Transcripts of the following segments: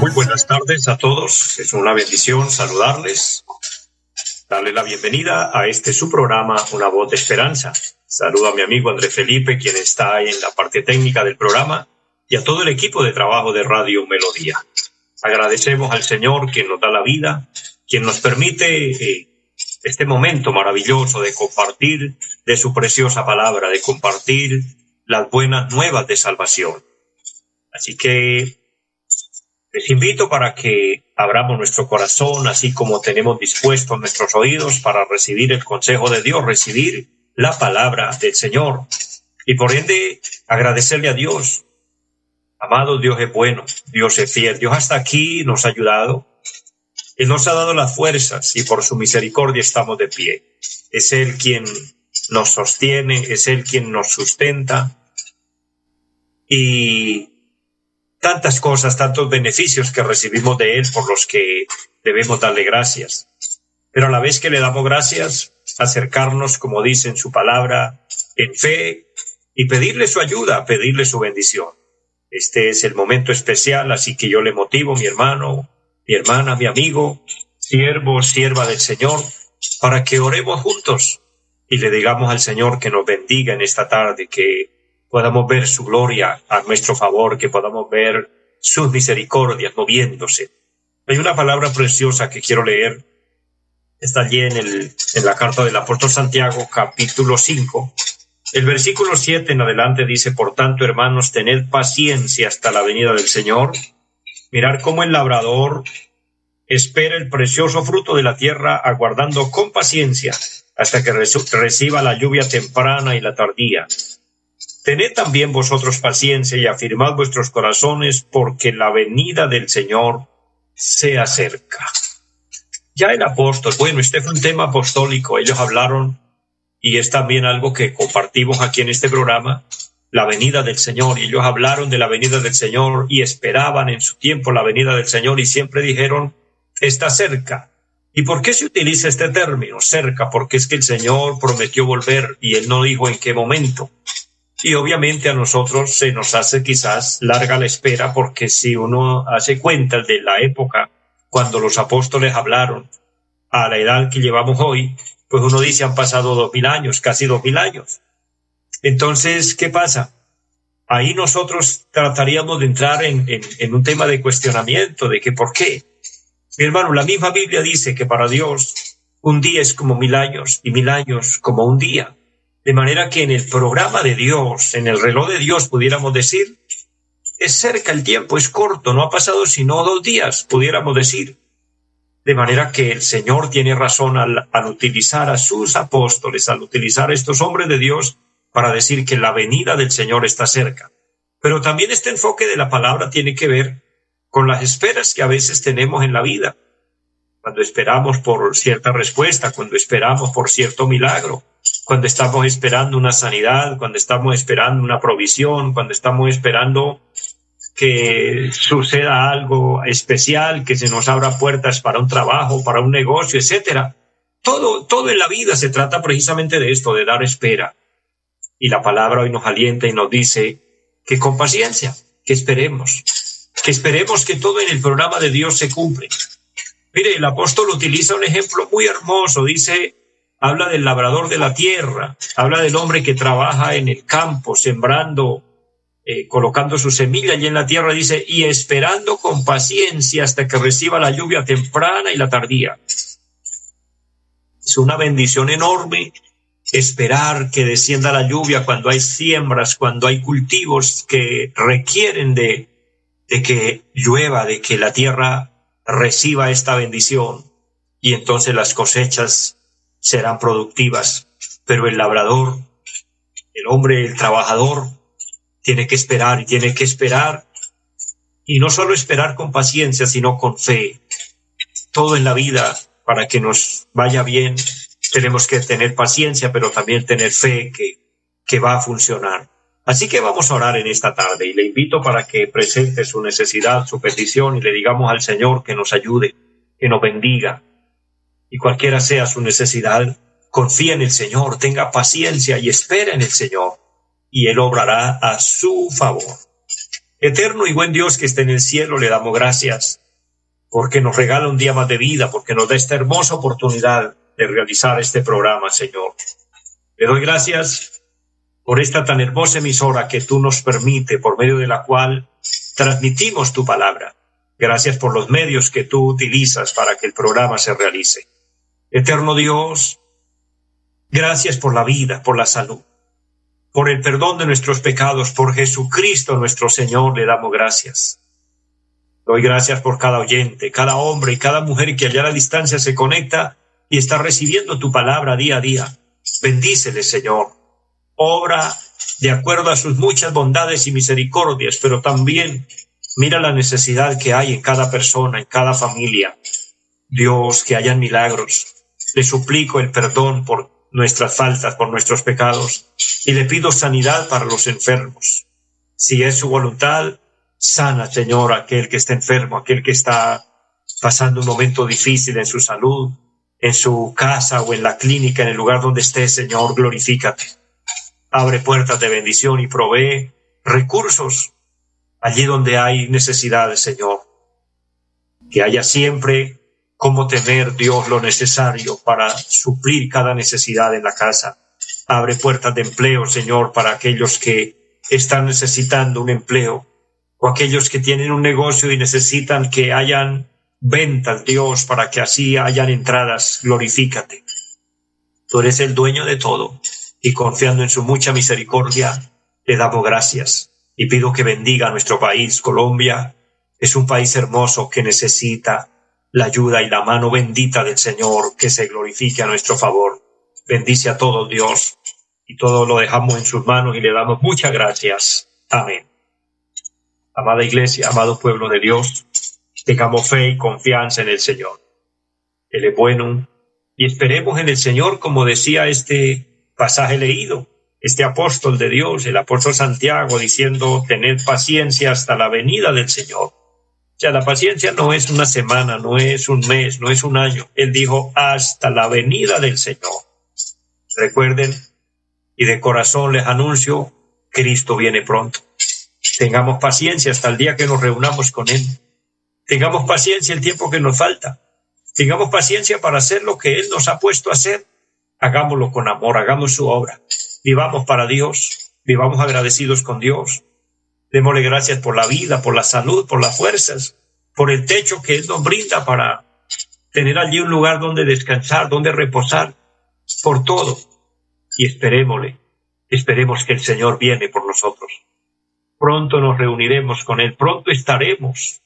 muy buenas tardes a todos. Es una bendición saludarles. Darle la bienvenida a este su programa, Una voz de esperanza. Saludo a mi amigo André Felipe, quien está en la parte técnica del programa, y a todo el equipo de trabajo de Radio Melodía. Agradecemos al Señor quien nos da la vida, quien nos permite eh, este momento maravilloso de compartir de su preciosa palabra, de compartir las buenas nuevas de salvación. Así que les invito para que abramos nuestro corazón, así como tenemos dispuestos nuestros oídos para recibir el consejo de Dios, recibir la palabra del Señor y por ende agradecerle a Dios. Amado Dios es bueno, Dios es fiel, Dios hasta aquí nos ha ayudado. Él nos ha dado las fuerzas y por su misericordia estamos de pie. Es Él quien nos sostiene, es Él quien nos sustenta. Y tantas cosas, tantos beneficios que recibimos de Él por los que debemos darle gracias. Pero a la vez que le damos gracias, acercarnos, como dice en su palabra, en fe y pedirle su ayuda, pedirle su bendición. Este es el momento especial, así que yo le motivo, mi hermano, mi hermana, mi amigo, siervo, sierva del Señor, para que oremos juntos y le digamos al Señor que nos bendiga en esta tarde, que podamos ver su gloria a nuestro favor, que podamos ver sus misericordias moviéndose. Hay una palabra preciosa que quiero leer. Está allí en, el, en la carta del apóstol Santiago, capítulo 5. El versículo 7 en adelante dice, por tanto, hermanos, tened paciencia hasta la venida del Señor. Mirar cómo el labrador espera el precioso fruto de la tierra, aguardando con paciencia hasta que reciba la lluvia temprana y la tardía. Tened también vosotros paciencia y afirmad vuestros corazones, porque la venida del Señor se acerca. Ya el apóstol, bueno, este fue un tema apostólico, ellos hablaron, y es también algo que compartimos aquí en este programa, la venida del Señor, y ellos hablaron de la venida del Señor y esperaban en su tiempo la venida del Señor y siempre dijeron, está cerca. ¿Y por qué se utiliza este término, cerca? Porque es que el Señor prometió volver y él no dijo en qué momento. Y obviamente a nosotros se nos hace quizás larga la espera porque si uno hace cuenta de la época cuando los apóstoles hablaron a la edad que llevamos hoy, pues uno dice han pasado dos mil años, casi dos mil años. Entonces, ¿qué pasa? Ahí nosotros trataríamos de entrar en, en, en un tema de cuestionamiento, de que por qué. Mi hermano, la misma Biblia dice que para Dios un día es como mil años y mil años como un día. De manera que en el programa de Dios, en el reloj de Dios, pudiéramos decir, es cerca el tiempo, es corto, no ha pasado sino dos días, pudiéramos decir. De manera que el Señor tiene razón al, utilizar a sus apóstoles, al utilizar a estos hombres de Dios para decir que la venida del Señor está cerca. Pero también este enfoque de la palabra tiene que ver con las esperas que a veces tenemos en la vida. Cuando esperamos por cierta respuesta, cuando esperamos por cierto milagro, cuando estamos esperando una sanidad, cuando estamos esperando una provisión, cuando estamos esperando que suceda algo especial, que se nos abra puertas para un trabajo, para un negocio, etcétera. Todo, todo en la vida se trata precisamente de esto, de dar espera. Y la palabra hoy nos alienta y nos dice que con paciencia, que esperemos, que esperemos que todo en el programa de Dios se cumple. Mire, el apóstol utiliza un ejemplo muy hermoso, dice, habla del labrador de la tierra, habla del hombre que trabaja en el campo, sembrando, eh, colocando su semilla allí en la tierra, dice, y esperando con paciencia hasta que reciba la lluvia temprana y la tardía. Es una bendición enorme esperar que descienda la lluvia cuando hay siembras, cuando hay cultivos que requieren de, de que llueva, de que la tierra reciba esta bendición y entonces las cosechas serán productivas, pero el labrador, el hombre, el trabajador, tiene que esperar y tiene que esperar. Y no solo esperar con paciencia, sino con fe. Todo en la vida, para que nos vaya bien, tenemos que tener paciencia, pero también tener fe que, que va a funcionar. Así que vamos a orar en esta tarde y le invito para que presente su necesidad, su petición y le digamos al Señor que nos ayude, que nos bendiga. Y cualquiera sea su necesidad, confía en el Señor, tenga paciencia y espera en el Señor y Él obrará a su favor. Eterno y buen Dios que esté en el cielo, le damos gracias porque nos regala un día más de vida, porque nos da esta hermosa oportunidad de realizar este programa, Señor. Le doy gracias por esta tan hermosa emisora que tú nos permite, por medio de la cual transmitimos tu palabra. Gracias por los medios que tú utilizas para que el programa se realice. Eterno Dios, gracias por la vida, por la salud por el perdón de nuestros pecados, por Jesucristo nuestro Señor, le damos gracias. Doy gracias por cada oyente, cada hombre y cada mujer que allá a la distancia se conecta y está recibiendo tu palabra día a día. Bendícele, Señor. Obra de acuerdo a sus muchas bondades y misericordias, pero también mira la necesidad que hay en cada persona, en cada familia. Dios, que hayan milagros. Le suplico el perdón por nuestras faltas, por nuestros pecados, y le pido sanidad para los enfermos. Si es su voluntad, sana, Señor, aquel que está enfermo, aquel que está pasando un momento difícil en su salud, en su casa o en la clínica, en el lugar donde esté, Señor, glorifícate. Abre puertas de bendición y provee recursos allí donde hay necesidades, Señor. Que haya siempre cómo tener Dios lo necesario para suplir cada necesidad en la casa. Abre puertas de empleo, Señor, para aquellos que están necesitando un empleo o aquellos que tienen un negocio y necesitan que hayan ventas, Dios, para que así hayan entradas. Glorifícate. Tú eres el dueño de todo y confiando en su mucha misericordia, le damos gracias y pido que bendiga a nuestro país, Colombia. Es un país hermoso que necesita la ayuda y la mano bendita del Señor que se glorifique a nuestro favor. Bendice a todos Dios y todo lo dejamos en sus manos y le damos muchas gracias. Amén. Amada iglesia, amado pueblo de Dios, tengamos fe y confianza en el Señor. Él es bueno y esperemos en el Señor como decía este pasaje leído, este apóstol de Dios, el apóstol Santiago, diciendo, tened paciencia hasta la venida del Señor sea, la paciencia no es una semana, no es un mes, no es un año. Él dijo hasta la venida del Señor. Recuerden, y de corazón les anuncio, Cristo viene pronto. Tengamos paciencia hasta el día que nos reunamos con Él. Tengamos paciencia el tiempo que nos falta. Tengamos paciencia para hacer lo que Él nos ha puesto a hacer. Hagámoslo con amor, hagamos su obra. Vivamos para Dios, vivamos agradecidos con Dios, Démosle gracias por la vida, por la salud, por las fuerzas, por el techo que Él nos brinda para tener allí un lugar donde descansar, donde reposar, por todo. Y esperémosle, esperemos que el Señor viene por nosotros. Pronto nos reuniremos con Él, pronto estaremos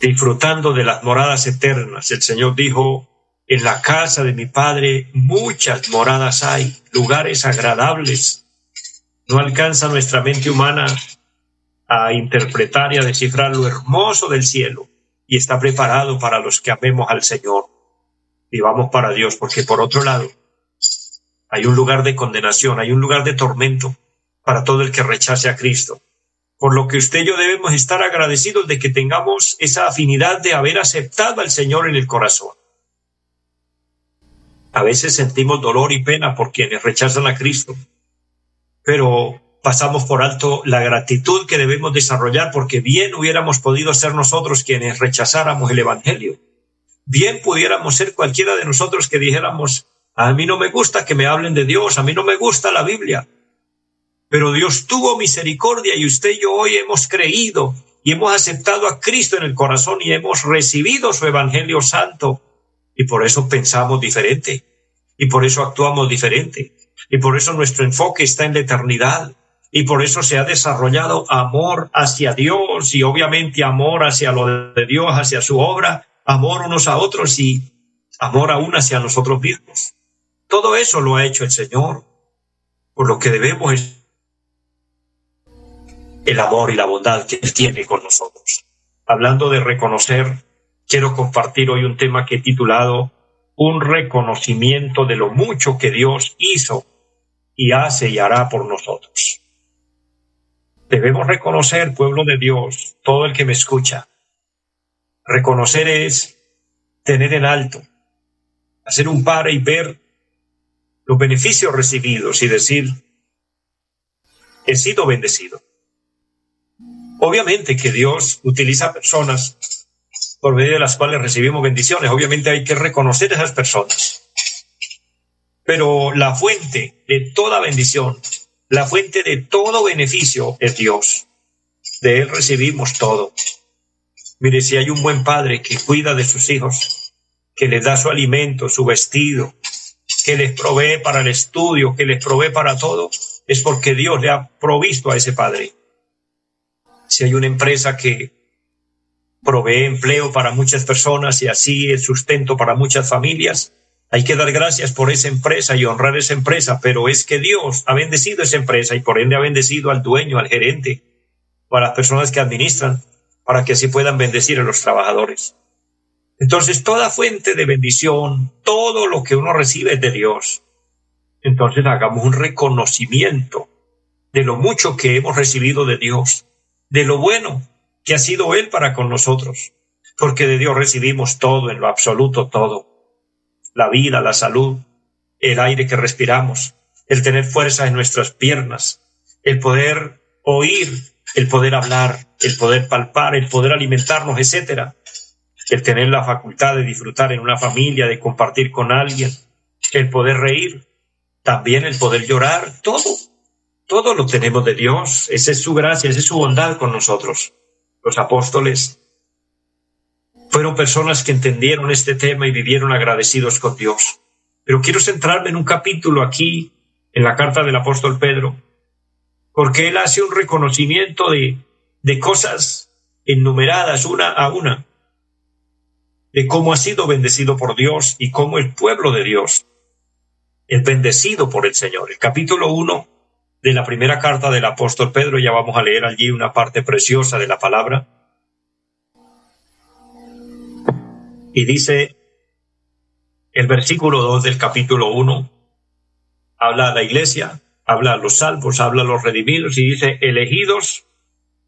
disfrutando de las moradas eternas. El Señor dijo, en la casa de mi Padre muchas moradas hay, lugares agradables no alcanza nuestra mente humana a interpretar y a descifrar lo hermoso del cielo y está preparado para los que amemos al Señor. y vamos para Dios, porque por otro lado, hay un lugar de condenación, hay un lugar de tormento para todo el que rechace a Cristo. Por lo que usted y yo debemos estar agradecidos de que tengamos esa afinidad de haber aceptado al Señor en el corazón. A veces sentimos dolor y pena por quienes rechazan a Cristo, pero pasamos por alto la gratitud que debemos desarrollar porque bien hubiéramos podido ser nosotros quienes rechazáramos el Evangelio. Bien pudiéramos ser cualquiera de nosotros que dijéramos, a mí no me gusta que me hablen de Dios, a mí no me gusta la Biblia. Pero Dios tuvo misericordia y usted y yo hoy hemos creído y hemos aceptado a Cristo en el corazón y hemos recibido su Evangelio Santo. Y por eso pensamos diferente y por eso actuamos diferente y por eso nuestro enfoque está en la eternidad y por eso se ha desarrollado amor hacia Dios y obviamente amor hacia lo de Dios, hacia su obra, amor unos a otros y amor aún hacia nosotros mismos. Todo eso lo ha hecho el Señor, por lo que debemos el amor y la bondad que Él tiene con nosotros. Hablando de reconocer, quiero compartir hoy un tema que he titulado Un reconocimiento de lo mucho que Dios hizo y hace y hará por nosotros. Debemos reconocer, pueblo de Dios, todo el que me escucha. Reconocer es tener en alto, hacer un par y ver los beneficios recibidos y decir, he sido bendecido. Obviamente que Dios utiliza personas por medio de las cuales recibimos bendiciones. Obviamente hay que reconocer esas personas. Pero la fuente de toda bendición, la fuente de todo beneficio es Dios. De Él recibimos todo. Mire, si hay un buen padre que cuida de sus hijos, que les da su alimento, su vestido, que les provee para el estudio, que les provee para todo, es porque Dios le ha provisto a ese padre. Si hay una empresa que provee empleo para muchas personas y así el sustento para muchas familias, hay que dar gracias por esa empresa y honrar esa empresa, pero es que Dios ha bendecido esa empresa y por ende ha bendecido al dueño, al gerente, o a las personas que administran, para que así puedan bendecir a los trabajadores. Entonces, toda fuente de bendición, todo lo que uno recibe de Dios. Entonces, hagamos un reconocimiento de lo mucho que hemos recibido de Dios, de lo bueno que ha sido Él para con nosotros, porque de Dios recibimos todo, en lo absoluto todo. La vida, la salud, el aire que respiramos, el tener fuerza en nuestras piernas, el poder oír, el poder hablar, el poder palpar, el poder alimentarnos, etcétera el tener la facultad de disfrutar en una familia, de compartir con alguien, el poder reír, también el poder llorar, todo, todo lo tenemos de Dios, esa es su gracia, esa es su bondad con nosotros. Los apóstoles fueron personas que entendieron este tema y vivieron agradecidos con Dios. Pero quiero centrarme en un capítulo aquí, en la carta del apóstol Pedro, porque él hace un reconocimiento de, de cosas enumeradas una a una de cómo ha sido bendecido por Dios y cómo el pueblo de Dios es bendecido por el Señor. El capítulo 1 de la primera carta del apóstol Pedro, ya vamos a leer allí una parte preciosa de la palabra. Y dice el versículo 2 del capítulo 1, habla a la iglesia, habla a los salvos, habla a los redimidos y dice, elegidos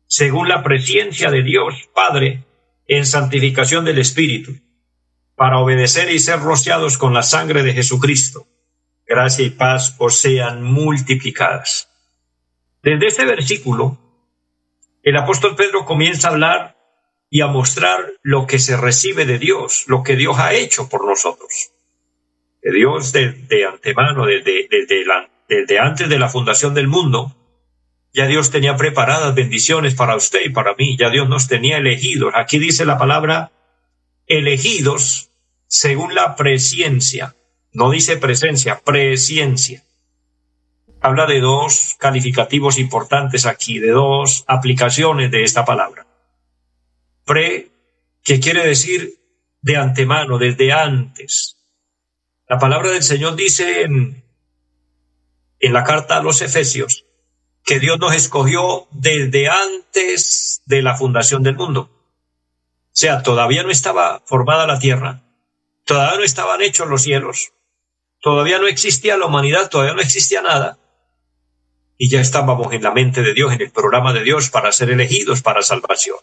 según la presencia de Dios Padre en santificación del Espíritu, para obedecer y ser rociados con la sangre de Jesucristo. Gracia y paz os sean multiplicadas. Desde este versículo, el apóstol Pedro comienza a hablar y a mostrar lo que se recibe de Dios, lo que Dios ha hecho por nosotros. Dios de, antemano, desde, antes de la fundación del mundo, ya Dios tenía preparadas bendiciones para usted y para mí. Ya Dios nos tenía elegidos. Aquí dice la palabra elegidos según la presciencia. No dice presencia, presciencia. Habla de dos calificativos importantes aquí, de dos aplicaciones de esta palabra. Pre, que quiere decir de antemano, desde antes. La palabra del Señor dice en, en la carta a los Efesios, que Dios nos escogió desde antes de la fundación del mundo. O sea, todavía no estaba formada la tierra, todavía no estaban hechos los cielos, todavía no existía la humanidad, todavía no existía nada. Y ya estábamos en la mente de Dios, en el programa de Dios para ser elegidos para salvación.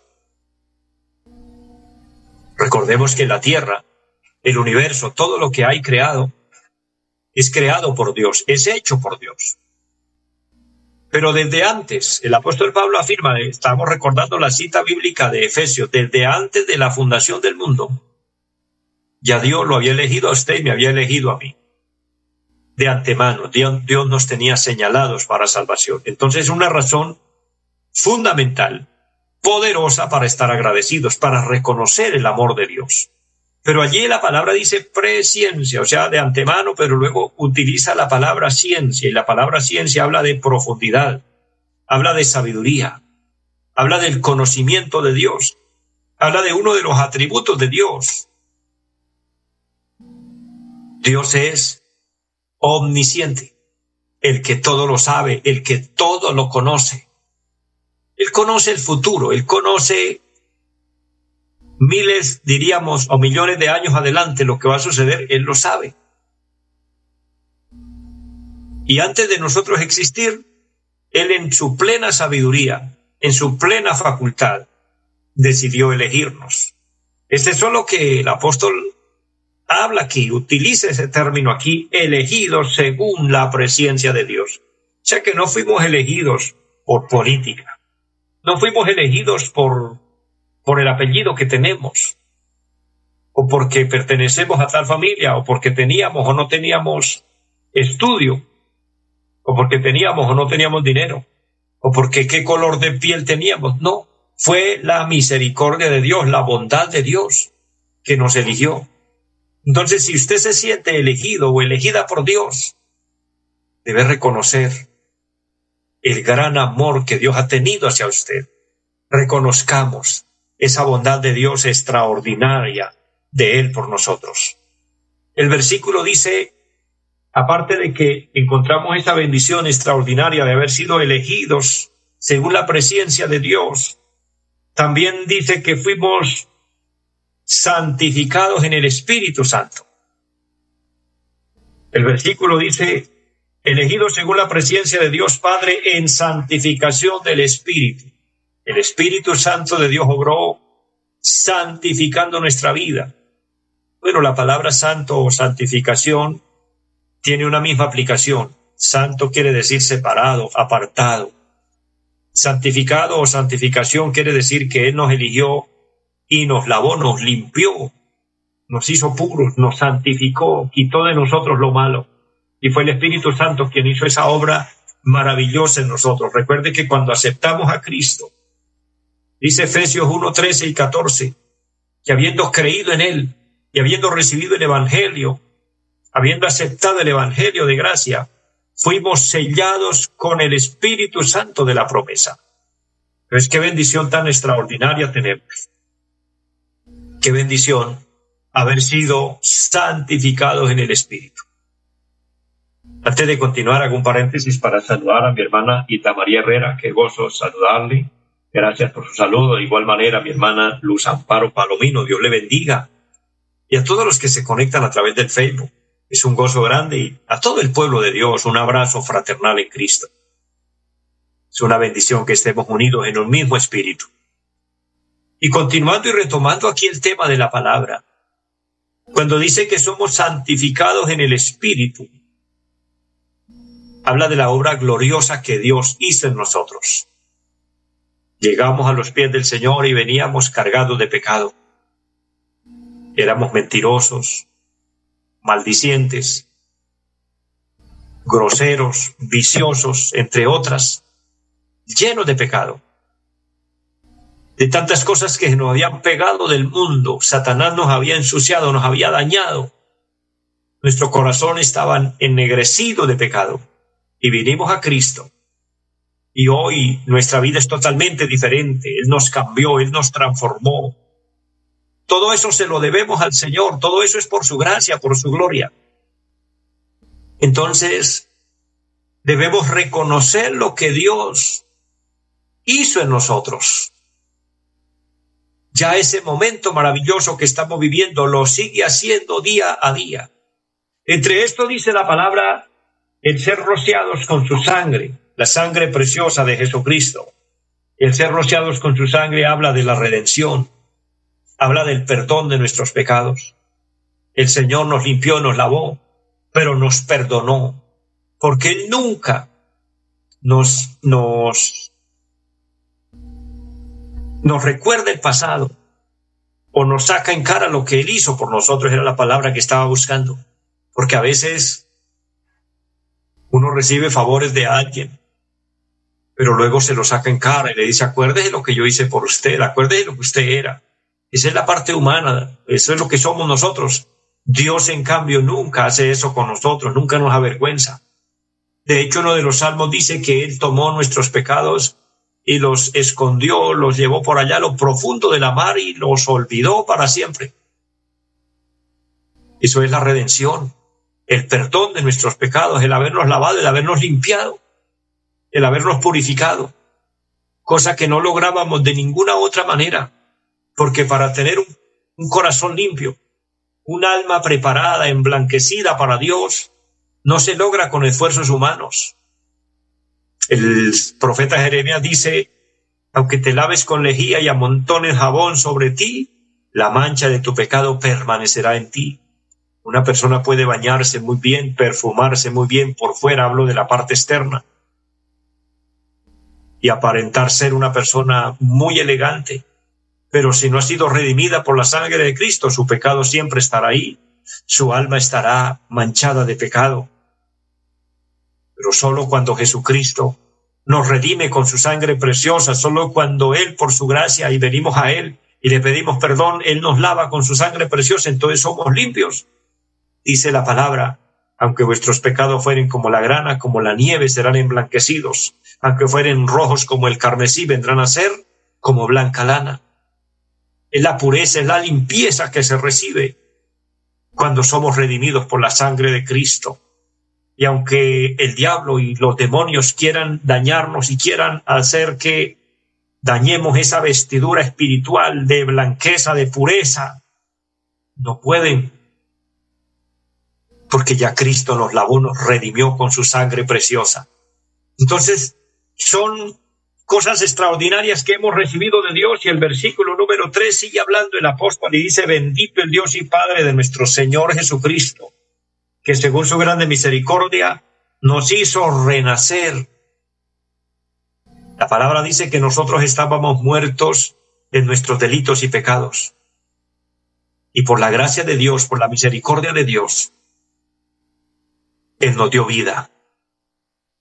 Recordemos que la tierra, el universo, todo lo que hay creado, es creado por Dios, es hecho por Dios. Pero desde antes, el apóstol Pablo afirma, estamos recordando la cita bíblica de Efesios, desde antes de la fundación del mundo, ya Dios lo había elegido a usted y me había elegido a mí. De antemano, Dios, Dios nos tenía señalados para salvación. Entonces, una razón fundamental, poderosa para estar agradecidos, para reconocer el amor de Dios. Pero allí la palabra dice presciencia, o sea, de antemano, pero luego utiliza la palabra ciencia y la palabra ciencia habla de profundidad, habla de sabiduría, habla del conocimiento de Dios, habla de uno de los atributos de Dios. Dios es omnisciente, el que todo lo sabe, el que todo lo conoce, Él conoce el futuro, Él conoce miles, diríamos, o millones de años adelante lo que va a suceder, Él lo sabe. Y antes de nosotros existir, Él en su plena sabiduría, en su plena facultad, decidió elegirnos. Es solo que el apóstol habla aquí, utiliza ese término aquí, elegidos según la presencia de Dios. O sea que no fuimos elegidos por política, no fuimos elegidos por, por el apellido que tenemos, o porque pertenecemos a tal familia, o porque teníamos o no teníamos estudio, o porque teníamos o no teníamos dinero, o porque qué color de piel teníamos. No, fue la misericordia de Dios, la bondad de Dios que nos eligió. Entonces, si usted se siente elegido o elegida por Dios, debe reconocer el gran amor que Dios ha tenido hacia usted. Reconozcamos esa bondad de Dios extraordinaria de Él por nosotros. El versículo dice, aparte de que encontramos esta bendición extraordinaria de haber sido elegidos según la presencia de Dios, también dice que fuimos santificados en el Espíritu Santo. El versículo dice, elegidos según la presencia de Dios Padre en santificación del Espíritu. El Espíritu Santo de Dios obró santificando nuestra vida. Bueno, la palabra santo o santificación tiene una misma aplicación. Santo quiere decir separado, apartado. Santificado o santificación quiere decir que Él nos eligió y nos lavó, nos limpió, nos hizo puros, nos santificó, quitó de nosotros lo malo. Y fue el Espíritu Santo quien hizo esa obra maravillosa en nosotros. Recuerde que cuando aceptamos a Cristo, dice Efesios 1, 13 y 14, que habiendo creído en Él y habiendo recibido el Evangelio, habiendo aceptado el Evangelio de gracia, fuimos sellados con el Espíritu Santo de la promesa. Es qué bendición tan extraordinaria tenemos. Qué bendición haber sido santificados en el Espíritu. Antes de continuar, hago un paréntesis para saludar a mi hermana Ita María Herrera, que gozo saludarle. Gracias por su saludo. De igual manera, mi hermana Luz Amparo Palomino, Dios le bendiga. Y a todos los que se conectan a través del Facebook. Es un gozo grande y a todo el pueblo de Dios un abrazo fraternal en Cristo. Es una bendición que estemos unidos en un mismo espíritu. Y continuando y retomando aquí el tema de la palabra, cuando dice que somos santificados en el espíritu, habla de la obra gloriosa que Dios hizo en nosotros. Llegamos a los pies del Señor y veníamos cargados de pecado. Éramos mentirosos, maldicientes, groseros, viciosos, entre otras, llenos de pecado. De tantas cosas que nos habían pegado del mundo, Satanás nos había ensuciado, nos había dañado. Nuestro corazón estaba ennegrecido de pecado y vinimos a Cristo. Y hoy nuestra vida es totalmente diferente. Él nos cambió, Él nos transformó. Todo eso se lo debemos al Señor, todo eso es por su gracia, por su gloria. Entonces, debemos reconocer lo que Dios hizo en nosotros. Ya ese momento maravilloso que estamos viviendo lo sigue haciendo día a día. Entre esto dice la palabra el ser rociados con su sangre, la sangre preciosa de Jesucristo. El ser rociados con su sangre habla de la redención, habla del perdón de nuestros pecados. El Señor nos limpió, nos lavó, pero nos perdonó, porque nunca nos, nos, nos recuerda el pasado o nos saca en cara lo que Él hizo por nosotros, era la palabra que estaba buscando, porque a veces uno recibe favores de alguien, pero luego se lo saca en cara y le dice, acuérdese lo que yo hice por usted, acuérdese lo que usted era. Esa es la parte humana, eso es lo que somos nosotros. Dios, en cambio, nunca hace eso con nosotros, nunca nos avergüenza. De hecho, uno de los salmos dice que Él tomó nuestros pecados y los escondió, los llevó por allá lo profundo de la mar y los olvidó para siempre. Eso es la redención, el perdón de nuestros pecados, el habernos lavado, el habernos limpiado, el habernos purificado cosa que no lográbamos de ninguna otra manera, porque para tener un, corazón limpio, un alma preparada, emblanquecida para Dios, no se logra con esfuerzos humanos. El profeta Jeremías dice, aunque te laves con lejía y amontones jabón sobre ti, la mancha de tu pecado permanecerá en ti. Una persona puede bañarse muy bien, perfumarse muy bien por fuera, hablo de la parte externa, y aparentar ser una persona muy elegante, pero si no ha sido redimida por la sangre de Cristo, su pecado siempre estará ahí, su alma estará manchada de pecado. Pero solo cuando Jesucristo nos redime con su sangre preciosa, solo cuando Él, por su gracia, y venimos a Él y le pedimos perdón, Él nos lava con su sangre preciosa, entonces somos limpios. Dice la palabra, aunque vuestros pecados fueren como la grana, como la nieve, serán emblanquecidos, aunque fueren rojos como el carmesí, vendrán a ser como blanca lana. Es la pureza, es la limpieza que se recibe cuando somos redimidos por la sangre de Cristo. Y aunque el diablo y los demonios quieran dañarnos y quieran hacer que dañemos esa vestidura espiritual de blanqueza, de pureza, no pueden, porque ya Cristo nos lavó, nos redimió con su sangre preciosa. Entonces, son cosas extraordinarias que hemos recibido de Dios y el versículo número tres sigue hablando el apóstol y dice, bendito el Dios y Padre de nuestro Señor Jesucristo que según su grande misericordia nos hizo renacer. La palabra dice que nosotros estábamos muertos en nuestros delitos y pecados. Y por la gracia de Dios, por la misericordia de Dios, Él nos dio vida.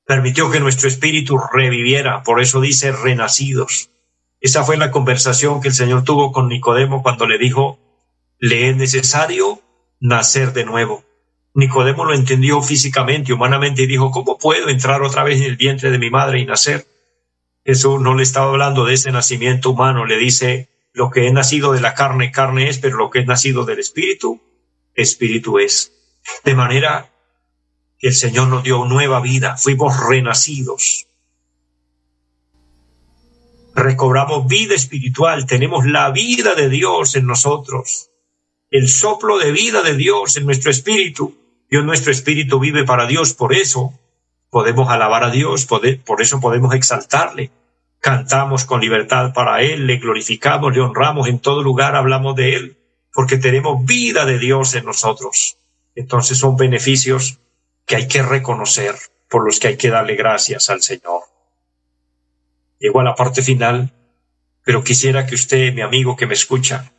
Permitió que nuestro espíritu reviviera, por eso dice renacidos. Esa fue la conversación que el Señor tuvo con Nicodemo cuando le dijo, le es necesario nacer de nuevo. Nicodemo lo entendió físicamente, humanamente, y dijo, ¿cómo puedo entrar otra vez en el vientre de mi madre y nacer? Jesús no le estaba hablando de ese nacimiento humano, le dice, lo que he nacido de la carne, carne es, pero lo que es nacido del Espíritu, Espíritu es. De manera que el Señor nos dio nueva vida, fuimos renacidos. Recobramos vida espiritual, tenemos la vida de Dios en nosotros, el soplo de vida de Dios en nuestro espíritu. Dios nuestro espíritu vive para Dios, por eso podemos alabar a Dios, por eso podemos exaltarle. Cantamos con libertad para Él, le glorificamos, le honramos, en todo lugar hablamos de Él, porque tenemos vida de Dios en nosotros. Entonces son beneficios que hay que reconocer, por los que hay que darle gracias al Señor. Llego a la parte final, pero quisiera que usted, mi amigo que me escucha,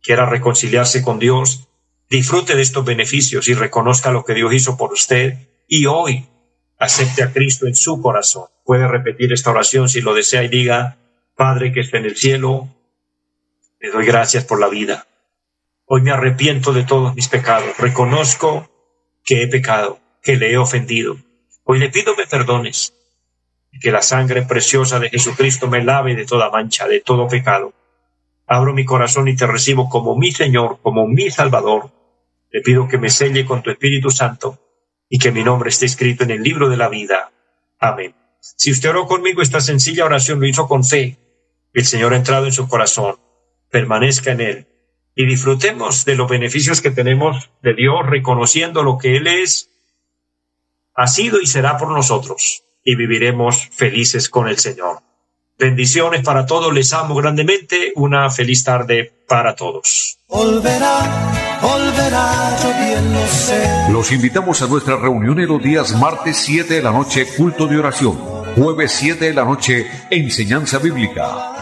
quiera reconciliarse con Dios disfrute de estos beneficios y reconozca lo que Dios hizo por usted y hoy acepte a Cristo en su corazón. Puede repetir esta oración si lo desea y diga, Padre que está en el cielo, le doy gracias por la vida. Hoy me arrepiento de todos mis pecados. Reconozco que he pecado, que le he ofendido. Hoy le pido me perdones y que la sangre preciosa de Jesucristo me lave de toda mancha, de todo pecado. Abro mi corazón y te recibo como mi Señor, como mi Salvador le pido que me selle con tu Espíritu Santo y que mi nombre esté escrito en el libro de la vida. Amén. Si usted oró conmigo esta sencilla oración, lo hizo con fe. El Señor ha entrado en su corazón. Permanezca en él. Y disfrutemos de los beneficios que tenemos de Dios, reconociendo lo que Él es, ha sido y será por nosotros. Y viviremos felices con el Señor. Bendiciones para todos, les amo grandemente. Una feliz tarde para todos. Los invitamos a nuestra reunión en los días martes 7 de la noche, culto de oración. Jueves 7 de la noche, enseñanza bíblica.